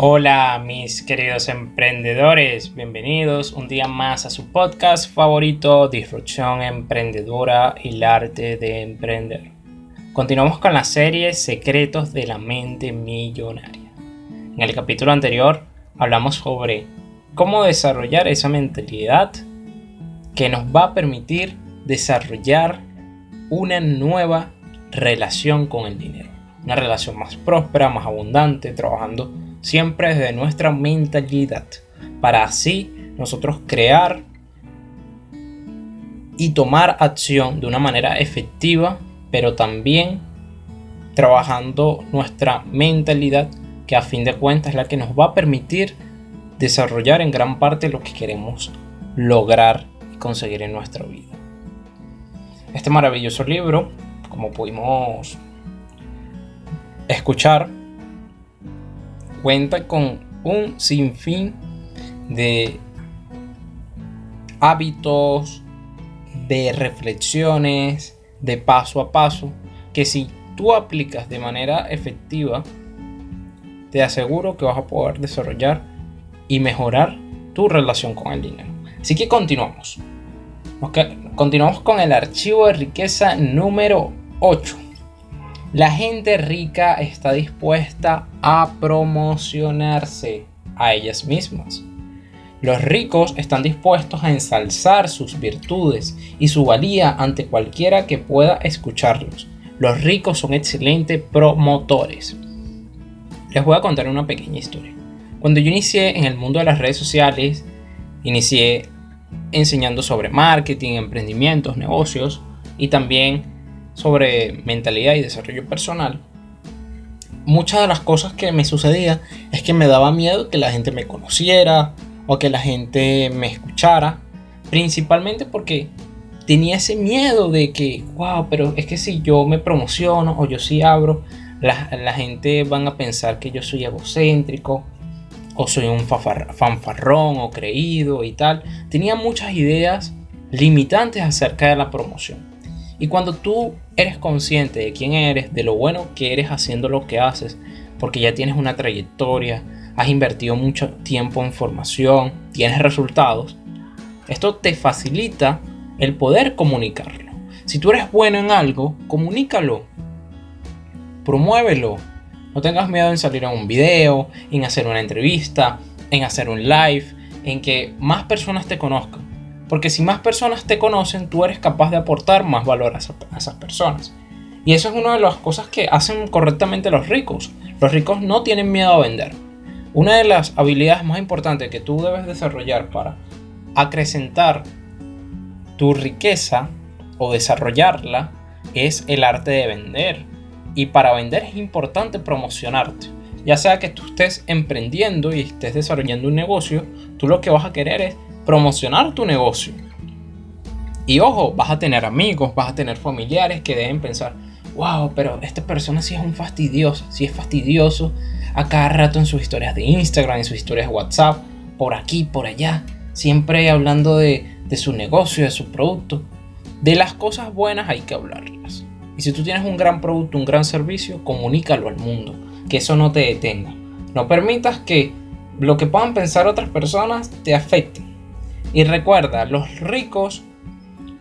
Hola mis queridos emprendedores, bienvenidos un día más a su podcast favorito, Disrupción Emprendedora y el arte de emprender. Continuamos con la serie Secretos de la Mente Millonaria. En el capítulo anterior hablamos sobre cómo desarrollar esa mentalidad que nos va a permitir desarrollar una nueva relación con el dinero. Una relación más próspera, más abundante, trabajando siempre desde nuestra mentalidad, para así nosotros crear y tomar acción de una manera efectiva, pero también trabajando nuestra mentalidad, que a fin de cuentas es la que nos va a permitir desarrollar en gran parte lo que queremos lograr y conseguir en nuestra vida. Este maravilloso libro, como pudimos escuchar, cuenta con un sinfín de hábitos, de reflexiones, de paso a paso, que si tú aplicas de manera efectiva, te aseguro que vas a poder desarrollar y mejorar tu relación con el dinero. Así que continuamos. Continuamos con el archivo de riqueza número 8. La gente rica está dispuesta a promocionarse a ellas mismas. Los ricos están dispuestos a ensalzar sus virtudes y su valía ante cualquiera que pueda escucharlos. Los ricos son excelentes promotores. Les voy a contar una pequeña historia. Cuando yo inicié en el mundo de las redes sociales, inicié enseñando sobre marketing, emprendimientos, negocios y también sobre mentalidad y desarrollo personal, muchas de las cosas que me sucedía es que me daba miedo que la gente me conociera o que la gente me escuchara, principalmente porque tenía ese miedo de que, wow, pero es que si yo me promociono o yo sí abro, la, la gente van a pensar que yo soy egocéntrico o soy un fanfarrón o creído y tal. Tenía muchas ideas limitantes acerca de la promoción. Y cuando tú eres consciente de quién eres, de lo bueno que eres haciendo lo que haces, porque ya tienes una trayectoria, has invertido mucho tiempo en formación, tienes resultados, esto te facilita el poder comunicarlo. Si tú eres bueno en algo, comunícalo, promuévelo. No tengas miedo en salir a un video, en hacer una entrevista, en hacer un live, en que más personas te conozcan. Porque si más personas te conocen, tú eres capaz de aportar más valor a, esas personas. Y eso es una de las cosas que hacen correctamente los ricos. Los ricos no tienen miedo a vender. Una de las habilidades más importantes que tú debes desarrollar para acrecentar tu riqueza o desarrollarla es el arte de vender. Y para vender es importante promocionarte. Ya sea que tú estés emprendiendo y estés desarrollando un negocio, tú lo que vas a querer es promocionar tu negocio. Y ojo, vas a tener amigos, vas a tener familiares que deben pensar, wow, pero esta persona sí es un fastidioso, sí es fastidioso a cada rato en sus historias de Instagram, en sus historias de WhatsApp, por aquí, por allá, siempre hablando de, de su negocio, de su producto. De las cosas buenas hay que hablarlas. Y si tú tienes un gran producto, un gran servicio, comunícalo al mundo, que eso no te detenga. No permitas que lo que puedan pensar otras personas te afecte. Y recuerda, los ricos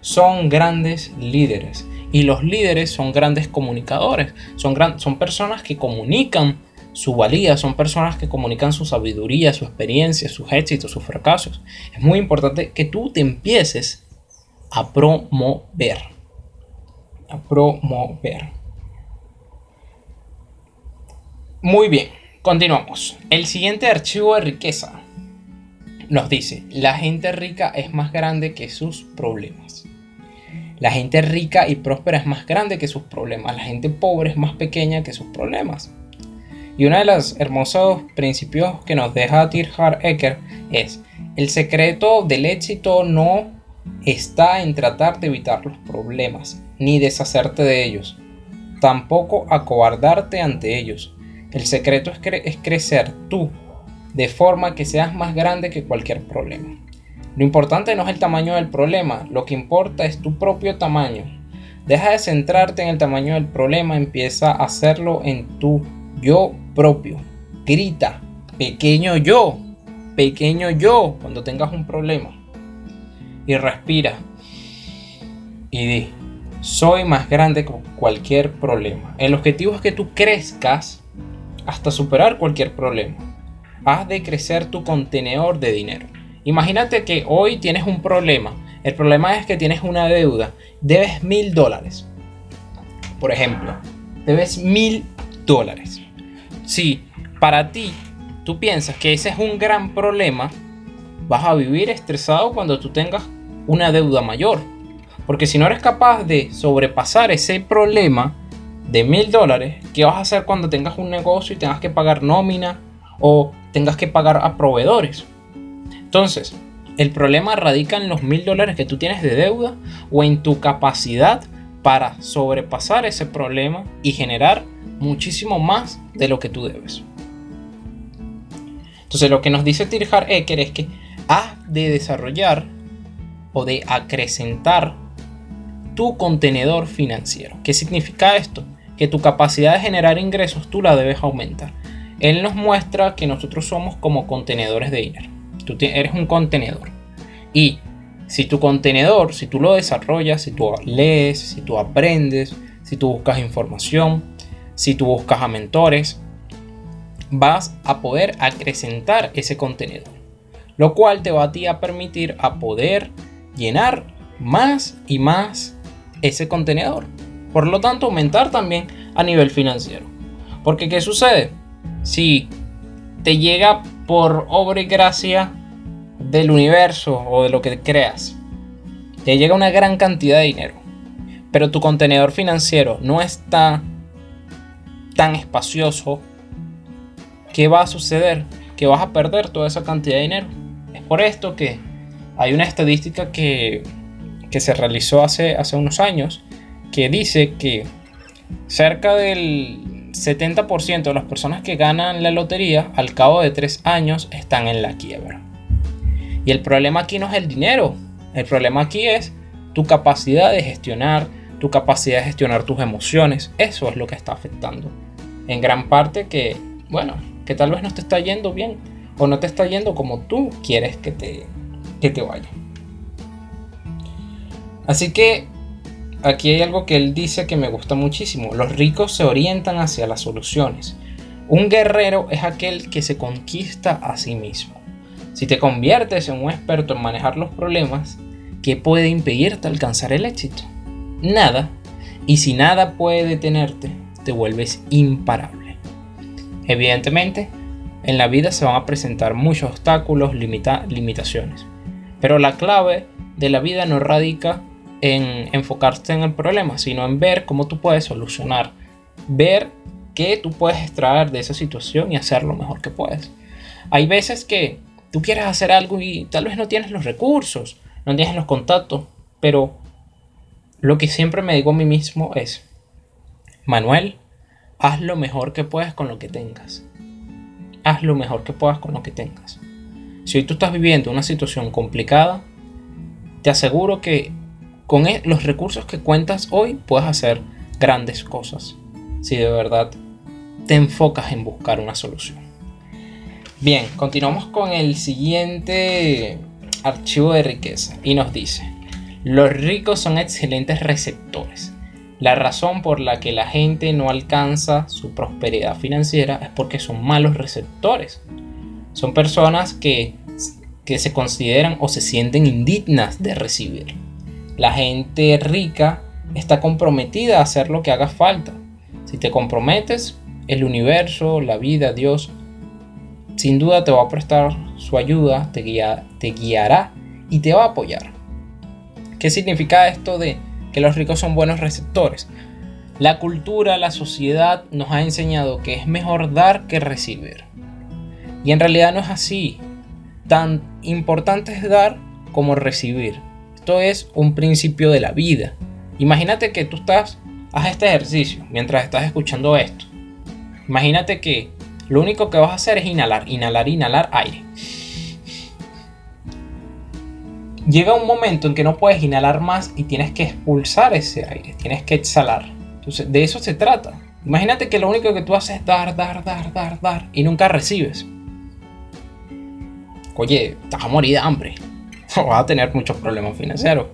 son grandes líderes y los líderes son grandes comunicadores, son, son personas que comunican su valía, son personas que comunican su sabiduría, su experiencia, sus éxitos, sus fracasos. Es muy importante que tú te empieces a promover. A promover. Muy bien, continuamos. El siguiente archivo de riqueza nos dice, la gente rica es más grande que sus problemas. La gente rica y próspera es más grande que sus problemas. La gente pobre es más pequeña que sus problemas. Y uno de los hermosos principios que nos deja Tirhard Ecker es, el secreto del éxito no está en tratar de evitar los problemas, ni deshacerte de ellos, tampoco acobardarte ante ellos. El secreto es, es crecer tú de forma que seas más grande que cualquier problema. Lo importante no es el tamaño del problema, lo que importa es tu propio tamaño. Deja de centrarte en el tamaño del problema, empieza a hacerlo en tu yo propio. Grita, pequeño yo, pequeño yo, cuando tengas un problema. Y respira. Y di, soy más grande que cualquier problema. El objetivo es que tú crezcas hasta superar cualquier problema. Haz de crecer tu contenedor de dinero. Imagínate que hoy tienes un problema. El problema es que tienes una deuda. Debes mil dólares. Por ejemplo, debes mil dólares. Si para ti tú piensas que ese es un gran problema, vas a vivir estresado cuando tú tengas una deuda mayor. Porque si no eres capaz de sobrepasar ese problema de mil dólares, ¿qué vas a hacer cuando tengas un negocio y tengas que pagar nómina o tengas que pagar a proveedores? Entonces, el problema radica en los mil dólares que tú tienes de deuda o en tu capacidad para sobrepasar ese problema y generar muchísimo más de lo que tú debes. Entonces lo que nos dice Tirhar Eker es que has de desarrollar o de acrecentar tu contenedor financiero. ¿Qué significa esto? Que tu capacidad de generar ingresos tú la debes aumentar. Él nos muestra que nosotros somos como contenedores de dinero. Tú eres un contenedor. Y si tu contenedor, si tú lo desarrollas, si tú lees, si tú aprendes, si tú buscas información, si tú buscas a mentores, vas a poder acrecentar ese contenedor. Lo cual te va a a permitir a poder llenar más y más ese contenedor. Por lo tanto, aumentar también a nivel financiero. Porque ¿qué sucede? Si te llega por obra y gracia del universo o de lo que creas, te llega una gran cantidad de dinero, pero tu contenedor financiero no está tan espacioso, ¿qué va a suceder? Que vas a perder toda esa cantidad de dinero. Es por esto que hay una estadística que, que se realizó hace, hace unos años que dice que cerca del 70% de las personas que ganan la lotería al cabo de tres años están en la quiebra. Y el problema aquí no es el dinero. El problema aquí es tu capacidad de gestionar, tu capacidad de gestionar tus emociones. Eso es lo que está afectando. En gran parte que, bueno, que tal vez no te está yendo bien o no te está yendo como tú quieres que te, que te vaya. Así que aquí hay algo que él dice que me gusta muchísimo. Los ricos se orientan hacia las soluciones. Un guerrero es aquel que se conquista a sí mismo. Si te conviertes en un experto en manejar los problemas, ¿qué puede impedirte alcanzar el éxito? Nada. Y si nada puede detenerte, te vuelves imparable. Evidentemente, en la vida se van a presentar muchos obstáculos, limitaciones. Pero la clave de la vida no radica en enfocarte en el problema, sino en ver cómo tú puedes solucionar. Ver qué tú puedes extraer de esa situación y hacer lo mejor que puedes. Hay veces que tú quieres hacer algo y tal vez no tienes los recursos, no tienes los contactos, pero lo que siempre me digo a mí mismo es, Manuel, haz lo mejor que puedas con lo que tengas. Haz lo mejor que puedas con lo que tengas. Si hoy tú estás viviendo una situación complicada, te aseguro que con e, los recursos que cuentas hoy puedes hacer grandes cosas. Si de verdad te enfocas en buscar una solución. Bien, continuamos con el siguiente archivo de riqueza y nos dice, los ricos son excelentes receptores. La razón por la que la gente no alcanza su prosperidad financiera es porque son malos receptores. Son personas que, que se consideran o se sienten indignas de recibir. La gente rica está comprometida a hacer lo que haga falta. Si te comprometes, el universo, la vida, Dios sin duda te va a prestar su ayuda, te, te guiará y te va a apoyar. ¿Qué significa esto de que los ricos son buenos receptores? La cultura, la sociedad nos ha enseñado que es mejor dar que recibir. Y en realidad no es así. Tan importante es dar como recibir. Esto es un principio de la vida. Imagínate que tú estás, haz este ejercicio mientras estás escuchando esto. Imagínate que lo único que vas a hacer es inhalar, inhalar, inhalar aire. Llega un momento en que no puedes inhalar más y tienes que expulsar ese aire, tienes que exhalar. Entonces, de eso se trata. Imagínate que lo único que tú haces es dar, dar, dar, dar, dar y nunca recibes. oye, vas a morir de hambre. Vas a tener muchos problemas financieros.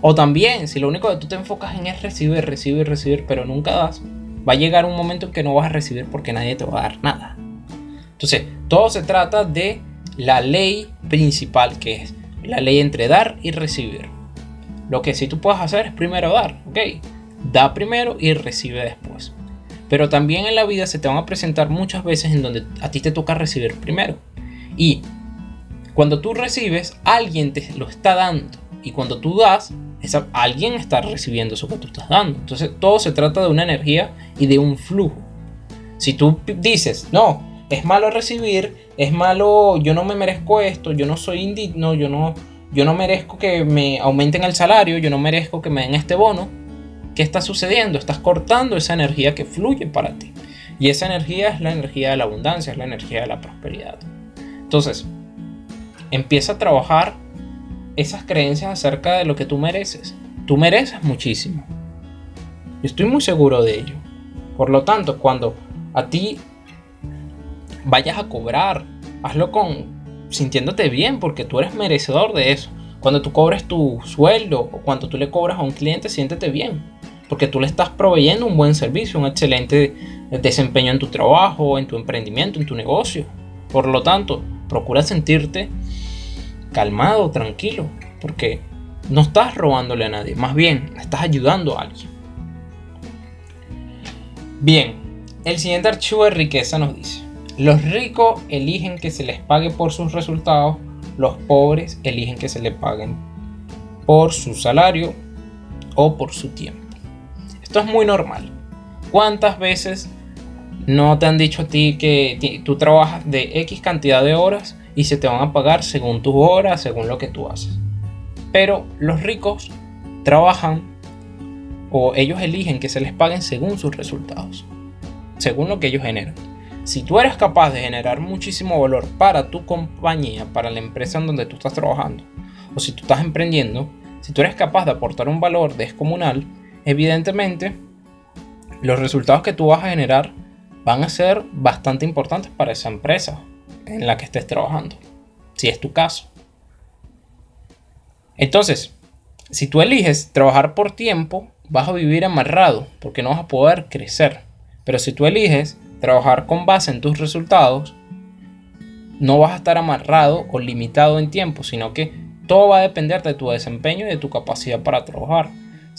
O también, si lo único que tú te enfocas en es recibir, recibir, recibir, pero nunca das, va a llegar un momento en que no vas a recibir porque nadie te va a dar nada. Entonces, todo se trata de la ley principal que es la ley entre dar y recibir. Lo que sí tú puedes hacer es primero dar, ¿ok? Da primero y recibe después. Pero también en la vida se te van a presentar muchas veces en donde a ti te toca recibir primero. Y cuando tú recibes, alguien te lo está dando. Y cuando tú das, esa, alguien está recibiendo eso que tú estás dando. Entonces todo se trata de una energía y de un flujo. Si tú dices, no, es malo recibir, es malo, yo no me merezco esto, yo no soy indigno, yo no, yo no merezco que me aumenten el salario, yo no merezco que me den este bono. ¿Qué está sucediendo? Estás cortando esa energía que fluye para ti. Y esa energía es la energía de la abundancia, es la energía de la prosperidad. Entonces, empieza a trabajar esas creencias acerca de lo que tú mereces. Tú mereces muchísimo. Estoy muy seguro de ello. Por lo tanto, cuando a ti vayas a cobrar, hazlo con sintiéndote bien porque tú eres merecedor de eso. Cuando tú cobres tu sueldo o cuando tú le cobras a un cliente, siéntete bien. Porque tú le estás proveyendo un buen servicio, un excelente desempeño en tu trabajo, en tu emprendimiento, en tu negocio. Por lo tanto, procura sentirte calmado, tranquilo, porque no estás robándole a nadie, más bien estás ayudando a alguien. Bien, el siguiente archivo de riqueza nos dice, los ricos eligen que se les pague por sus resultados, los pobres eligen que se les paguen por su salario o por su tiempo. Esto es muy normal. ¿Cuántas veces no te han dicho a ti que tú trabajas de X cantidad de horas y se te van a pagar según tus horas, según lo que tú haces. Pero los ricos trabajan o ellos eligen que se les paguen según sus resultados, según lo que ellos generan. Si tú eres capaz de generar muchísimo valor para tu compañía, para la empresa en donde tú estás trabajando, o si tú estás emprendiendo, si tú eres capaz de aportar un valor descomunal, evidentemente los resultados que tú vas a generar van a ser bastante importantes para esa empresa en la que estés trabajando, si es tu caso. Entonces, si tú eliges trabajar por tiempo, vas a vivir amarrado porque no vas a poder crecer. Pero si tú eliges trabajar con base en tus resultados, no vas a estar amarrado o limitado en tiempo, sino que todo va a depender de tu desempeño y de tu capacidad para trabajar.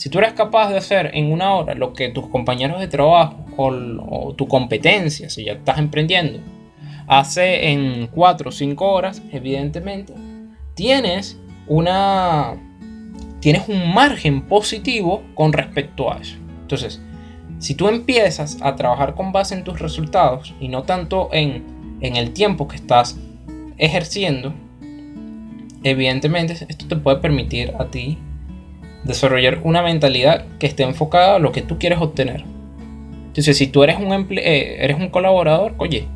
Si tú eres capaz de hacer en una hora lo que tus compañeros de trabajo o, o tu competencia, si ya estás emprendiendo, hace en 4 o 5 horas, evidentemente, tienes una tienes un margen positivo con respecto a eso. Entonces, si tú empiezas a trabajar con base en tus resultados y no tanto en, en el tiempo que estás ejerciendo, evidentemente esto te puede permitir a ti desarrollar una mentalidad que esté enfocada a lo que tú quieres obtener. Entonces, si tú eres un, eh, eres un colaborador, oye,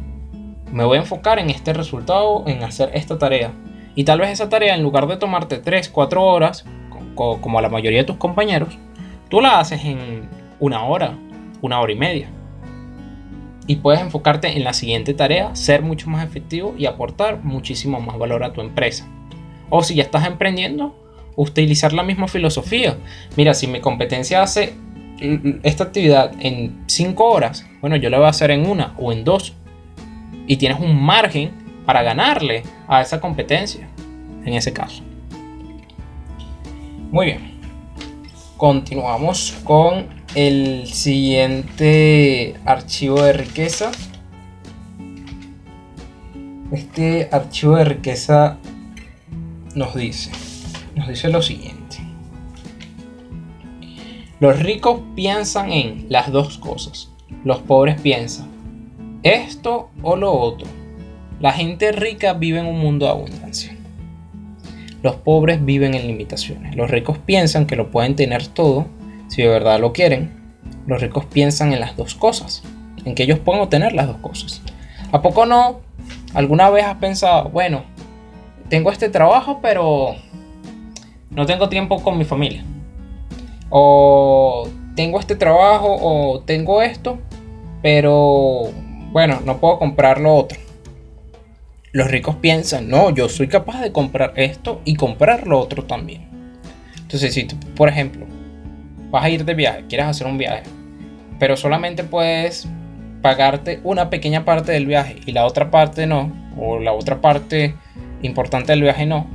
me voy a enfocar en este resultado, en hacer esta tarea. Y tal vez esa tarea, en lugar de tomarte 3, 4 horas, como la mayoría de tus compañeros, tú la haces en una hora, una hora y media. Y puedes enfocarte en la siguiente tarea, ser mucho más efectivo y aportar muchísimo más valor a tu empresa. O si ya estás emprendiendo, utilizar la misma filosofía. Mira, si mi competencia hace esta actividad en 5 horas, bueno, yo la voy a hacer en una o en dos y tienes un margen para ganarle a esa competencia en ese caso. Muy bien. Continuamos con el siguiente archivo de riqueza. Este archivo de riqueza nos dice, nos dice lo siguiente. Los ricos piensan en las dos cosas. Los pobres piensan esto o lo otro. La gente rica vive en un mundo de abundancia. Los pobres viven en limitaciones. Los ricos piensan que lo pueden tener todo si de verdad lo quieren. Los ricos piensan en las dos cosas, en que ellos pueden obtener las dos cosas. ¿A poco no? ¿Alguna vez has pensado, bueno, tengo este trabajo, pero no tengo tiempo con mi familia? O tengo este trabajo o tengo esto, pero bueno, no puedo comprar lo otro. los ricos piensan, no, yo soy capaz de comprar esto y comprar lo otro también. Entonces, si tú, por ejemplo, vas a ir de viaje, quieres hacer un viaje, pero solamente puedes pagarte una pequeña parte del viaje y la otra parte no, o la otra parte importante del viaje no,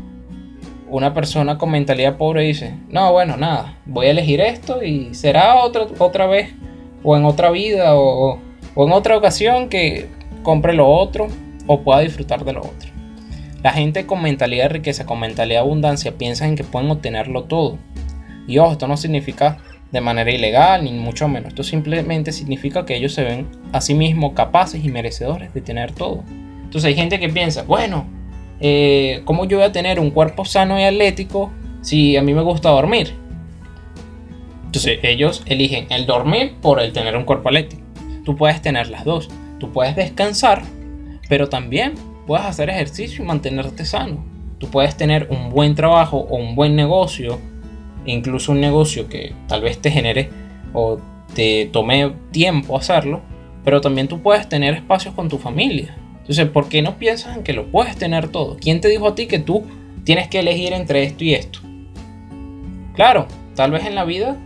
una persona con mentalidad pobre dice, no, bueno, nada, voy a elegir esto y será otra, otra vez, o en otra vida, o, o en otra ocasión que compre lo otro o pueda disfrutar de lo otro. La gente con mentalidad de riqueza, con mentalidad de abundancia, piensa en que pueden obtenerlo todo. Y ojo, esto no significa de manera ilegal, ni mucho menos. Esto simplemente significa que ellos se ven a sí mismos capaces y merecedores de tener todo. Entonces hay gente que piensa, bueno, eh, ¿cómo yo voy a tener un cuerpo sano y atlético si a mí me gusta dormir? Entonces ellos eligen el dormir por el tener un cuerpo atlético. Tú puedes tener las dos. Tú puedes descansar, pero también puedes hacer ejercicio y mantenerte sano. Tú puedes tener un buen trabajo o un buen negocio incluso un negocio que tal vez te genere o te tome tiempo hacerlo, pero también tú puedes tener espacios con tu familia. Entonces, ¿por qué no piensas en que lo puedes tener todo? ¿Quién te dijo a ti que tú tienes que elegir entre esto y esto? Claro, tal vez en la vida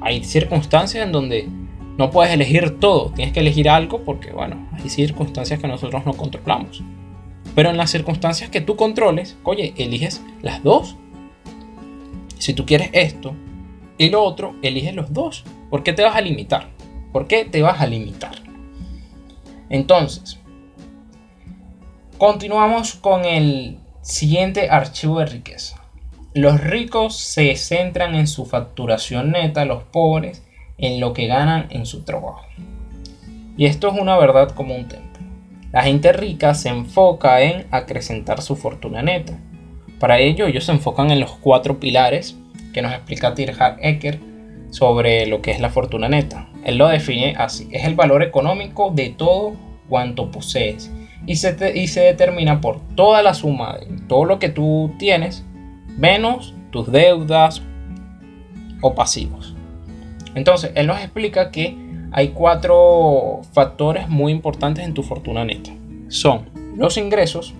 hay circunstancias en donde no puedes elegir todo, tienes que elegir algo porque, bueno, hay circunstancias que nosotros no controlamos. Pero en las circunstancias que tú controles, oye, eliges las dos si tú quieres esto y lo otro, eliges los dos. ¿Por qué te vas a limitar? ¿Por qué te vas a limitar? Entonces, continuamos con el siguiente archivo de riqueza. Los ricos se centran en su facturación neta, los pobres en lo que ganan en su trabajo. Y esto es una verdad como un templo. La gente rica se enfoca en acrecentar su fortuna neta, para ello, ellos se enfocan en los cuatro pilares que nos explica Tirhard Ecker sobre lo que es la fortuna neta. Él lo define así: es el valor económico de todo cuanto posees y se, y se determina por toda la suma de todo lo que tú tienes menos tus deudas o pasivos. Entonces, él nos explica que hay cuatro factores muy importantes en tu fortuna neta. Son los ingresos,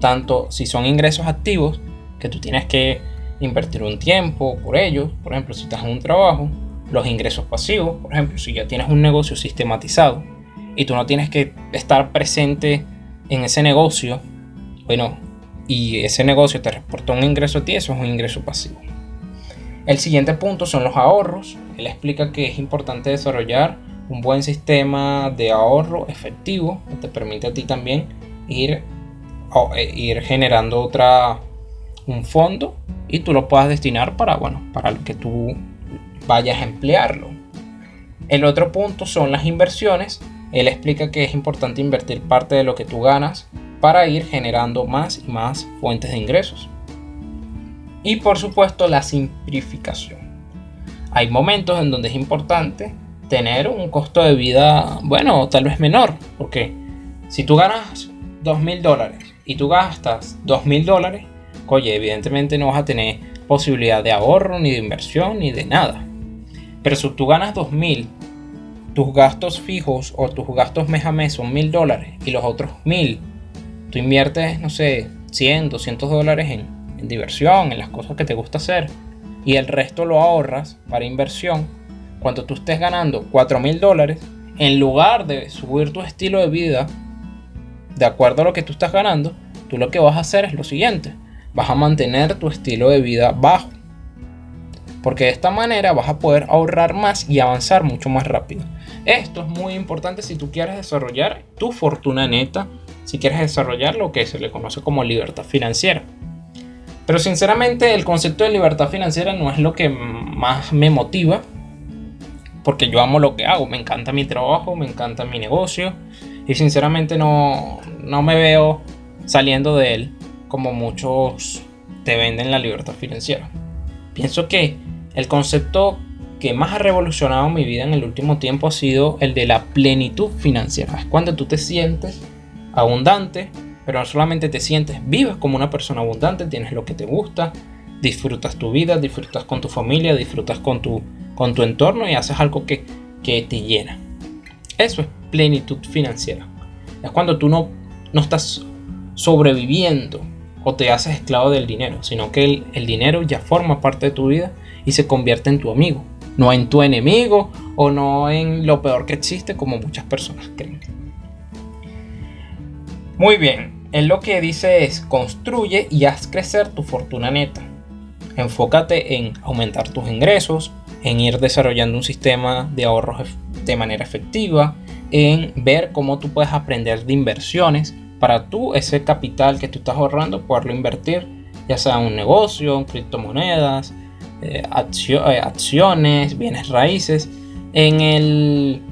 tanto si son ingresos activos, que tú tienes que invertir un tiempo por ellos, por ejemplo, si estás en un trabajo, los ingresos pasivos, por ejemplo, si ya tienes un negocio sistematizado y tú no tienes que estar presente en ese negocio, bueno, y ese negocio te reporta un ingreso a ti, eso es un ingreso pasivo. El siguiente punto son los ahorros. Él explica que es importante desarrollar un buen sistema de ahorro efectivo que te permite a ti también ir eh, ir generando otra un fondo y tú lo puedas destinar para bueno para lo que tú vayas a emplearlo el otro punto son las inversiones él explica que es importante invertir parte de lo que tú ganas para ir generando más y más fuentes de ingresos y por supuesto la simplificación hay momentos en donde es importante tener un costo de vida bueno tal vez menor porque si tú ganas dos mil dólares y tú gastas dos mil dólares, oye, evidentemente no vas a tener posibilidad de ahorro, ni de inversión, ni de nada. Pero si tú ganas dos mil, tus gastos fijos o tus gastos mes a mes son mil dólares y los otros mil, tú inviertes, no sé, 100, 200 dólares en, diversión, en las cosas que te gusta hacer, y el resto lo ahorras para inversión, cuando tú estés ganando 4 mil dólares, en lugar de subir tu estilo de vida de acuerdo a lo que tú estás ganando, tú lo que vas a hacer es lo siguiente. Vas a mantener tu estilo de vida bajo. Porque de esta manera vas a poder ahorrar más y avanzar mucho más rápido. Esto es muy importante si tú quieres desarrollar tu fortuna neta, si quieres desarrollar lo que se le conoce como libertad financiera. Pero sinceramente el concepto de libertad financiera no es lo que más me motiva, porque yo amo lo que hago, me encanta mi trabajo, me encanta mi negocio, y sinceramente no, no me veo saliendo de él como muchos te venden la libertad financiera. Pienso que el concepto que más ha revolucionado mi vida en el último tiempo ha sido el de la plenitud financiera. Es cuando tú te sientes abundante, pero no solamente te sientes, vives como una persona abundante, tienes lo que te gusta, disfrutas tu vida, disfrutas con tu familia, disfrutas con tu, con tu entorno y haces algo que, que te llena. Eso es plenitud financiera. Es cuando tú no no estás sobreviviendo o te haces esclavo del dinero, sino que el, el dinero ya forma parte de tu vida y se convierte en tu amigo, no en tu enemigo o no en lo peor que existe como muchas personas creen. Muy bien, él lo que dice es construye y haz crecer tu fortuna neta. Enfócate en aumentar tus ingresos, en ir desarrollando un sistema de ahorros de manera efectiva, en ver cómo tú puedes aprender de inversiones para tú ese capital que tú estás ahorrando poderlo invertir ya sea en un negocio, en criptomonedas, eh, eh, acciones, bienes raíces, en el,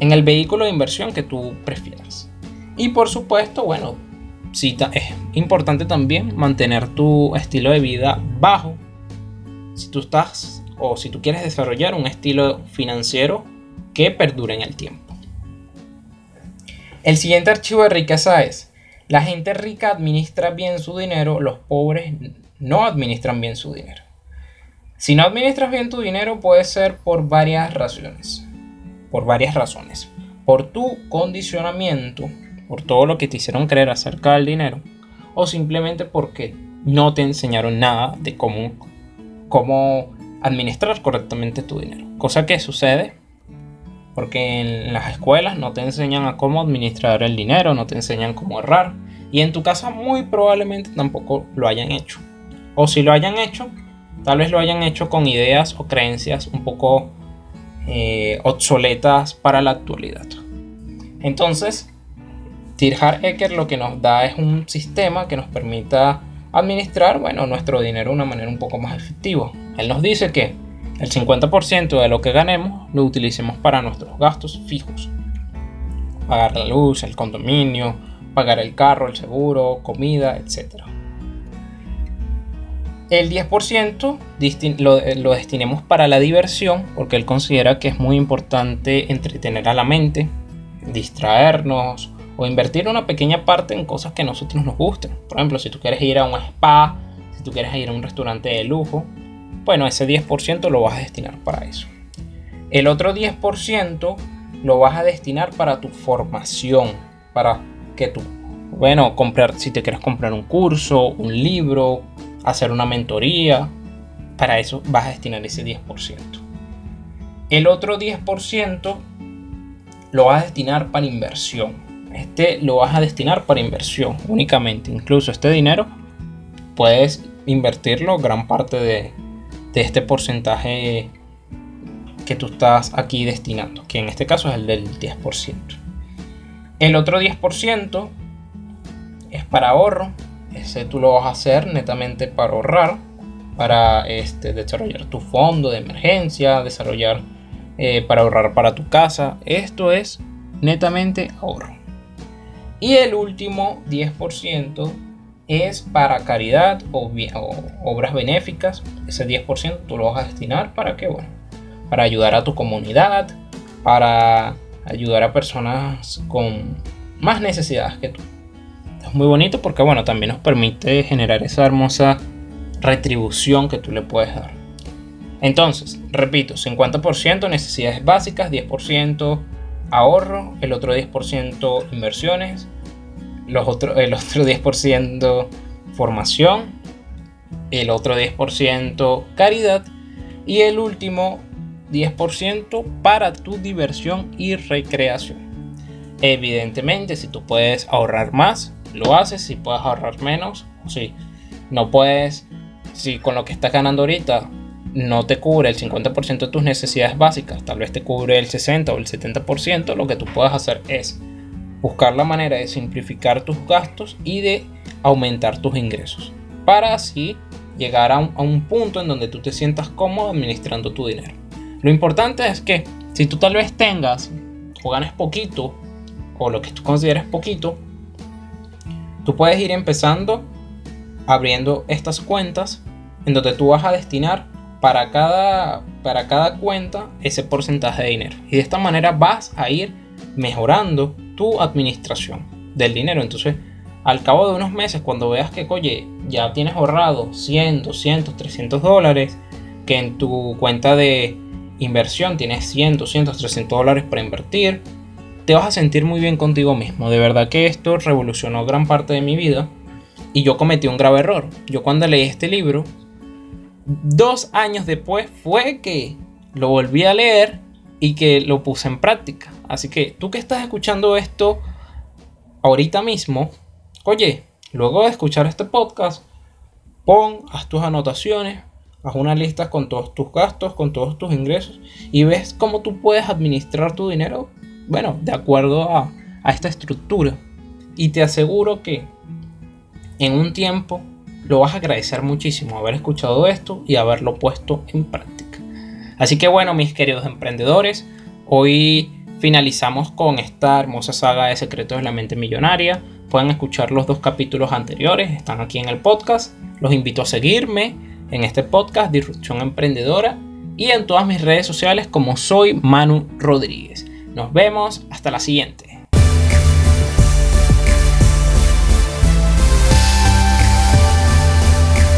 en el vehículo de inversión que tú prefieras. Y por supuesto, bueno, es importante también mantener tu estilo de vida bajo. Si tú estás o si tú quieres desarrollar un estilo financiero que perdure en el tiempo. El siguiente archivo de riqueza es, la gente rica administra bien su dinero, los pobres no administran bien su dinero. Si no administras bien tu dinero puede ser por varias razones. Por varias razones. Por tu condicionamiento, por todo lo que te hicieron creer acerca del dinero, o simplemente porque no te enseñaron nada de cómo, cómo administrar correctamente tu dinero. Cosa que sucede porque en las escuelas no te enseñan a cómo administrar el dinero, no te enseñan cómo ahorrar, y en tu casa muy probablemente tampoco lo hayan hecho. O si lo hayan hecho, tal vez lo hayan hecho con ideas o creencias un poco eh, obsoletas para la actualidad. Entonces, Tirhard Ecker lo que nos da es un sistema que nos permita administrar bueno, nuestro dinero de una manera un poco más efectiva. Él nos dice que el 50% de lo que ganemos lo utilicemos para nuestros gastos fijos. Pagar la luz, el condominio, pagar el carro, el seguro, comida, etc. El 10% lo, lo, destinemos para la diversión porque él considera que es muy importante entretener a la mente, distraernos o invertir una pequeña parte en cosas que a nosotros nos gusten. Por ejemplo, si tú quieres ir a un spa, si tú quieres ir a un restaurante de lujo, bueno, ese 10% lo vas a destinar para eso. El otro 10% lo vas a destinar para tu formación, para que tú, bueno, comprar, si te quieres comprar un curso, un libro, hacer una mentoría, para eso vas a destinar ese 10%. El otro 10% lo vas a destinar para inversión. Este lo vas a destinar para inversión únicamente. Incluso este dinero puedes invertirlo gran parte de, de este porcentaje que tú estás aquí destinando, que en este caso es el del 10%. El otro 10% es para ahorro, ese tú lo vas a hacer netamente para ahorrar, para este, desarrollar tu fondo de emergencia, desarrollar eh, para ahorrar para tu casa. Esto es netamente ahorro. Y el último 10% es para caridad o, obras benéficas. Ese 10% tú lo vas a destinar para qué? Bueno, para ayudar a tu comunidad, para ayudar a personas con más necesidades que tú. Muy bonito porque bueno, también nos permite generar esa hermosa retribución que tú le puedes dar. Entonces, repito, 50% necesidades básicas, 10% ahorro, el otro 10% inversiones, los otro, el otro 10% formación, el otro 10% caridad y el último 10% para tu diversión y recreación. Evidentemente, si tú puedes ahorrar más, lo haces. Si puedes ahorrar menos, si no puedes, si con lo que estás ganando ahorita no te cubre el 50% de tus necesidades básicas, tal vez te cubre el 60 o el 70%, lo que tú puedes hacer es buscar la manera de simplificar tus gastos y de aumentar tus ingresos, para así llegar a un, punto en donde tú te sientas cómodo administrando tu dinero. Lo importante es que si tú tal vez tengas o ganes poquito, o lo que tú consideres poquito, tú puedes ir empezando abriendo estas cuentas en donde tú vas a destinar para cada, para cada cuenta ese porcentaje de dinero. Y de esta manera vas a ir mejorando tu administración del dinero. Entonces, al cabo de unos meses, cuando veas que, oye, ya tienes ahorrado 100, 200, 300 dólares, que en tu cuenta de inversión tienes 100, 200, 300 dólares para invertir, te vas a sentir muy bien contigo mismo. De verdad que esto revolucionó gran parte de mi vida y yo cometí un grave error. Yo cuando leí este libro, dos años después fue que lo volví a leer y que lo puse en práctica. Así que tú que estás escuchando esto ahorita mismo, oye, luego de escuchar este podcast, pon, haz tus anotaciones, haz una lista con todos tus gastos, con todos tus ingresos y ves cómo tú puedes administrar tu dinero, bueno, de acuerdo a, esta estructura. Y te aseguro que en un tiempo lo vas a agradecer muchísimo haber escuchado esto y haberlo puesto en práctica. Así que bueno, mis queridos emprendedores, hoy finalizamos con esta hermosa saga de Secretos de la Mente Millonaria. Pueden escuchar los dos capítulos anteriores, están aquí en el podcast. Los invito a seguirme en este podcast Disrupción Emprendedora y en todas mis redes sociales como soy Manu Rodríguez. Nos vemos, hasta la siguiente.